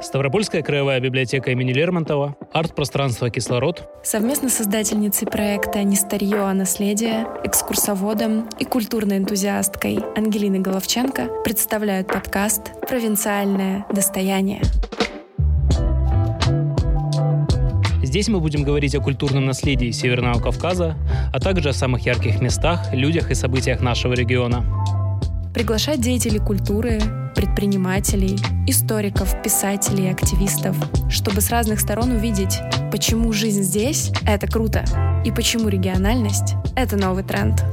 Ставропольская краевая библиотека имени Лермонтова, арт-пространство «Кислород», совместно с создательницей проекта «Не старье, а наследие», экскурсоводом и культурной энтузиасткой Ангелиной Головченко представляют подкаст «Провинциальное достояние». Здесь мы будем говорить о культурном наследии Северного Кавказа, а также о самых ярких местах, людях и событиях нашего региона. Приглашать деятелей культуры, предпринимателей, историков, писателей, активистов, чтобы с разных сторон увидеть, почему жизнь здесь — это круто, и почему региональность — это новый тренд.